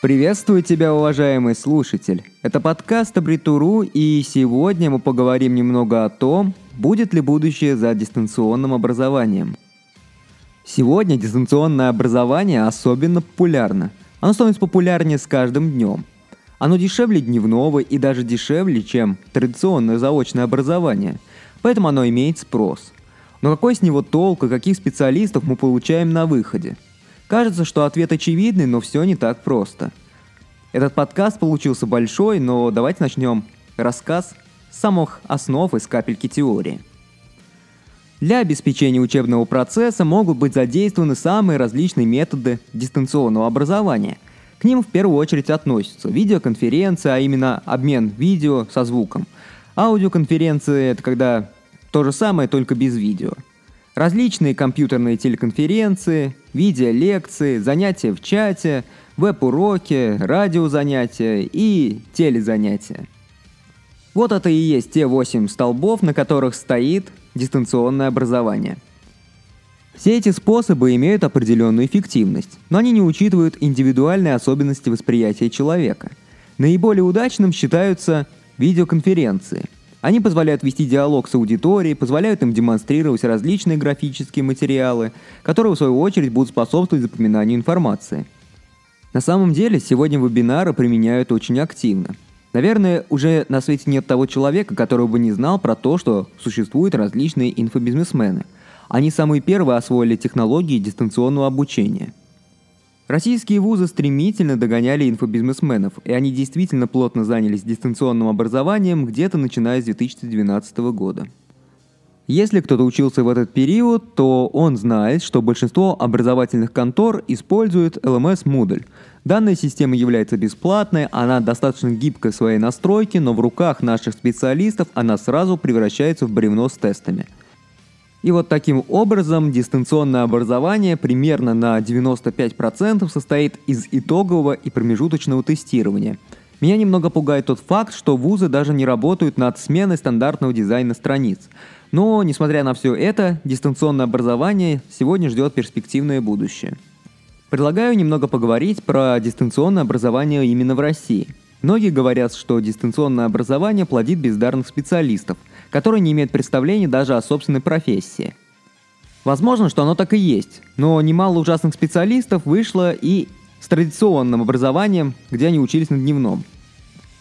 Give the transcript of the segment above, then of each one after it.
Приветствую тебя, уважаемый слушатель. Это подкаст Абритуру, и сегодня мы поговорим немного о том, будет ли будущее за дистанционным образованием. Сегодня дистанционное образование особенно популярно. Оно становится популярнее с каждым днем. Оно дешевле дневного и даже дешевле, чем традиционное заочное образование. Поэтому оно имеет спрос. Но какой с него толк и каких специалистов мы получаем на выходе – Кажется, что ответ очевидный, но все не так просто. Этот подкаст получился большой, но давайте начнем рассказ с самых основ из капельки теории. Для обеспечения учебного процесса могут быть задействованы самые различные методы дистанционного образования. К ним в первую очередь относятся видеоконференция, а именно обмен видео со звуком. Аудиоконференции – это когда то же самое, только без видео – Различные компьютерные телеконференции, видеолекции, занятия в чате, веб-уроки, радиозанятия и телезанятия. Вот это и есть те восемь столбов, на которых стоит дистанционное образование. Все эти способы имеют определенную эффективность, но они не учитывают индивидуальные особенности восприятия человека. Наиболее удачным считаются видеоконференции – они позволяют вести диалог с аудиторией, позволяют им демонстрировать различные графические материалы, которые в свою очередь будут способствовать запоминанию информации. На самом деле, сегодня вебинары применяют очень активно. Наверное, уже на свете нет того человека, который бы не знал про то, что существуют различные инфобизнесмены. Они самые первые освоили технологии дистанционного обучения – Российские вузы стремительно догоняли инфобизнесменов, и они действительно плотно занялись дистанционным образованием где-то начиная с 2012 года. Если кто-то учился в этот период, то он знает, что большинство образовательных контор используют LMS Moodle. Данная система является бесплатной, она достаточно гибкая в своей настройке, но в руках наших специалистов она сразу превращается в бревно с тестами – и вот таким образом дистанционное образование примерно на 95% состоит из итогового и промежуточного тестирования. Меня немного пугает тот факт, что вузы даже не работают над сменой стандартного дизайна страниц. Но, несмотря на все это, дистанционное образование сегодня ждет перспективное будущее. Предлагаю немного поговорить про дистанционное образование именно в России. Многие говорят, что дистанционное образование плодит бездарных специалистов – который не имеет представления даже о собственной профессии. Возможно, что оно так и есть, но немало ужасных специалистов вышло и с традиционным образованием, где они учились на дневном.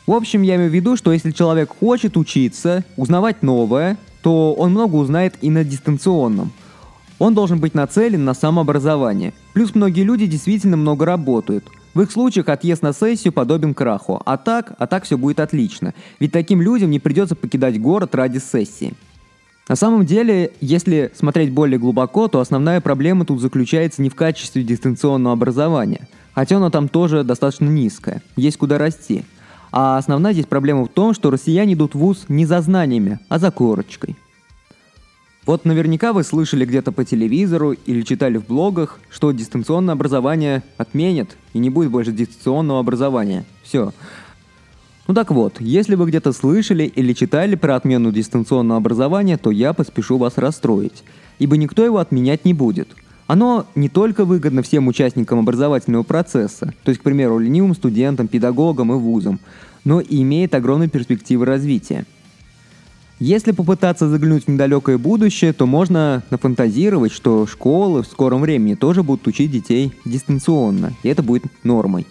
В общем, я имею в виду, что если человек хочет учиться, узнавать новое, то он много узнает и на дистанционном. Он должен быть нацелен на самообразование. Плюс многие люди действительно много работают. В их случаях отъезд на сессию подобен краху. А так, а так все будет отлично. Ведь таким людям не придется покидать город ради сессии. На самом деле, если смотреть более глубоко, то основная проблема тут заключается не в качестве дистанционного образования, хотя оно там тоже достаточно низкое, есть куда расти. А основная здесь проблема в том, что россияне идут в ВУЗ не за знаниями, а за корочкой – вот наверняка вы слышали где-то по телевизору или читали в блогах, что дистанционное образование отменят и не будет больше дистанционного образования. Все. Ну так вот, если вы где-то слышали или читали про отмену дистанционного образования, то я поспешу вас расстроить, ибо никто его отменять не будет. Оно не только выгодно всем участникам образовательного процесса, то есть, к примеру, ленивым студентам, педагогам и вузам, но и имеет огромные перспективы развития – если попытаться заглянуть в недалекое будущее, то можно нафантазировать, что школы в скором времени тоже будут учить детей дистанционно, и это будет нормой.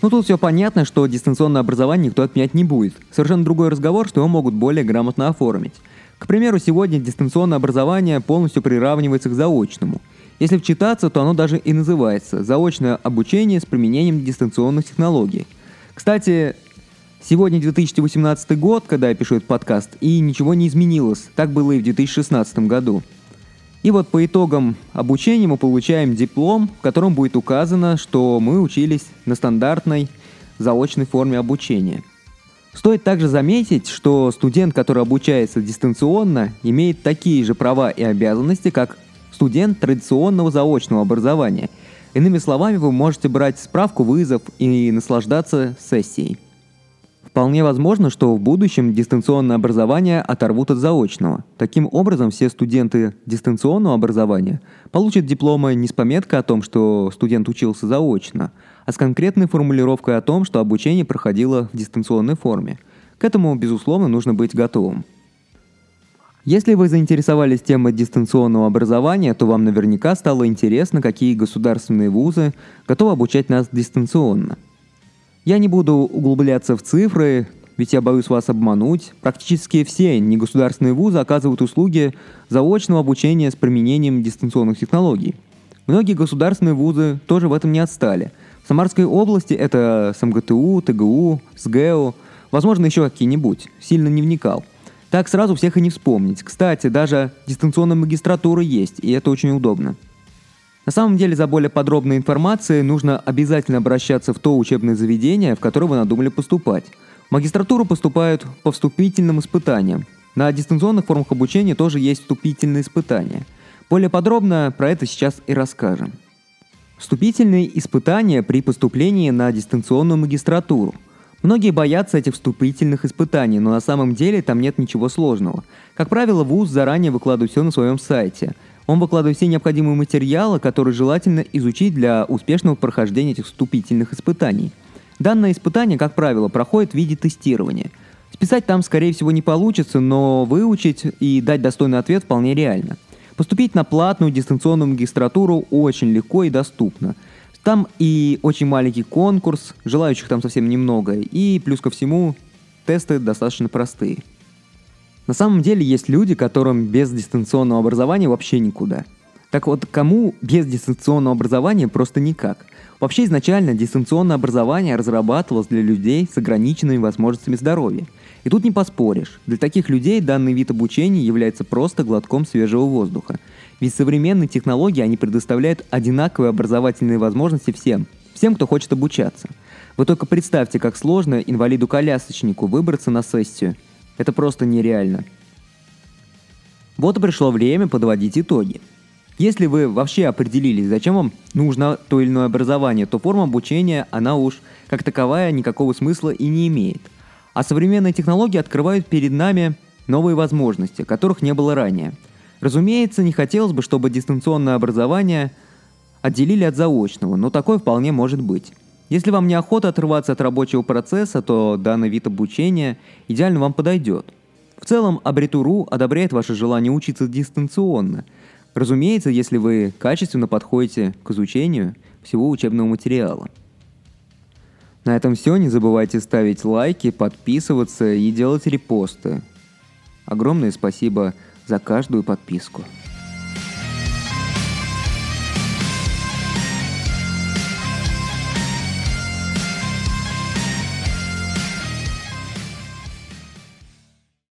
Ну тут все понятно, что дистанционное образование никто отменять не будет. Совершенно другой разговор, что его могут более грамотно оформить. К примеру, сегодня дистанционное образование полностью приравнивается к заочному. Если вчитаться, то оно даже и называется «заочное обучение с применением дистанционных технологий». Кстати, Сегодня 2018 год, когда я пишу этот подкаст, и ничего не изменилось. Так было и в 2016 году. И вот по итогам обучения мы получаем диплом, в котором будет указано, что мы учились на стандартной заочной форме обучения. Стоит также заметить, что студент, который обучается дистанционно, имеет такие же права и обязанности, как студент традиционного заочного образования. Иными словами, вы можете брать справку вызов и наслаждаться сессией Вполне возможно, что в будущем дистанционное образование оторвут от заочного. Таким образом, все студенты дистанционного образования получат дипломы не с пометкой о том, что студент учился заочно, а с конкретной формулировкой о том, что обучение проходило в дистанционной форме. К этому, безусловно, нужно быть готовым. Если вы заинтересовались темой дистанционного образования, то вам наверняка стало интересно, какие государственные вузы готовы обучать нас дистанционно – я не буду углубляться в цифры, ведь я боюсь вас обмануть. Практически все негосударственные вузы оказывают услуги заочного обучения с применением дистанционных технологий. Многие государственные вузы тоже в этом не отстали. В Самарской области это СМГТУ, ТГУ, СГЭУ, возможно, еще какие-нибудь. Сильно не вникал. Так сразу всех и не вспомнить. Кстати, даже дистанционная магистратура есть, и это очень удобно. На самом деле, за более подробной информацией нужно обязательно обращаться в то учебное заведение, в которое вы надумали поступать. В магистратуру поступают по вступительным испытаниям. На дистанционных формах обучения тоже есть вступительные испытания. Более подробно про это сейчас и расскажем. Вступительные испытания при поступлении на дистанционную магистратуру. Многие боятся этих вступительных испытаний, но на самом деле там нет ничего сложного. Как правило, ВУЗ заранее выкладывает все на своем сайте – он выкладывает все необходимые материалы, которые желательно изучить для успешного прохождения этих вступительных испытаний. Данное испытание, как правило, проходит в виде тестирования. Списать там, скорее всего, не получится, но выучить и дать достойный ответ вполне реально. Поступить на платную дистанционную магистратуру очень легко и доступно. Там и очень маленький конкурс, желающих там совсем немного, и плюс ко всему тесты достаточно простые. На самом деле есть люди, которым без дистанционного образования вообще никуда. Так вот, кому без дистанционного образования просто никак? Вообще изначально дистанционное образование разрабатывалось для людей с ограниченными возможностями здоровья. И тут не поспоришь. Для таких людей данный вид обучения является просто глотком свежего воздуха. Ведь современные технологии, они предоставляют одинаковые образовательные возможности всем. Всем, кто хочет обучаться. Вы только представьте, как сложно инвалиду-колясочнику выбраться на сессию – это просто нереально. Вот и пришло время подводить итоги. Если вы вообще определились, зачем вам нужно то или иное образование, то форма обучения, она уж как таковая никакого смысла и не имеет. А современные технологии открывают перед нами новые возможности, которых не было ранее. Разумеется, не хотелось бы, чтобы дистанционное образование отделили от заочного, но такое вполне может быть. Если вам неохота отрываться от рабочего процесса, то данный вид обучения идеально вам подойдет. В целом, Абритуру одобряет ваше желание учиться дистанционно. Разумеется, если вы качественно подходите к изучению всего учебного материала. На этом все. Не забывайте ставить лайки, подписываться и делать репосты. Огромное спасибо за каждую подписку.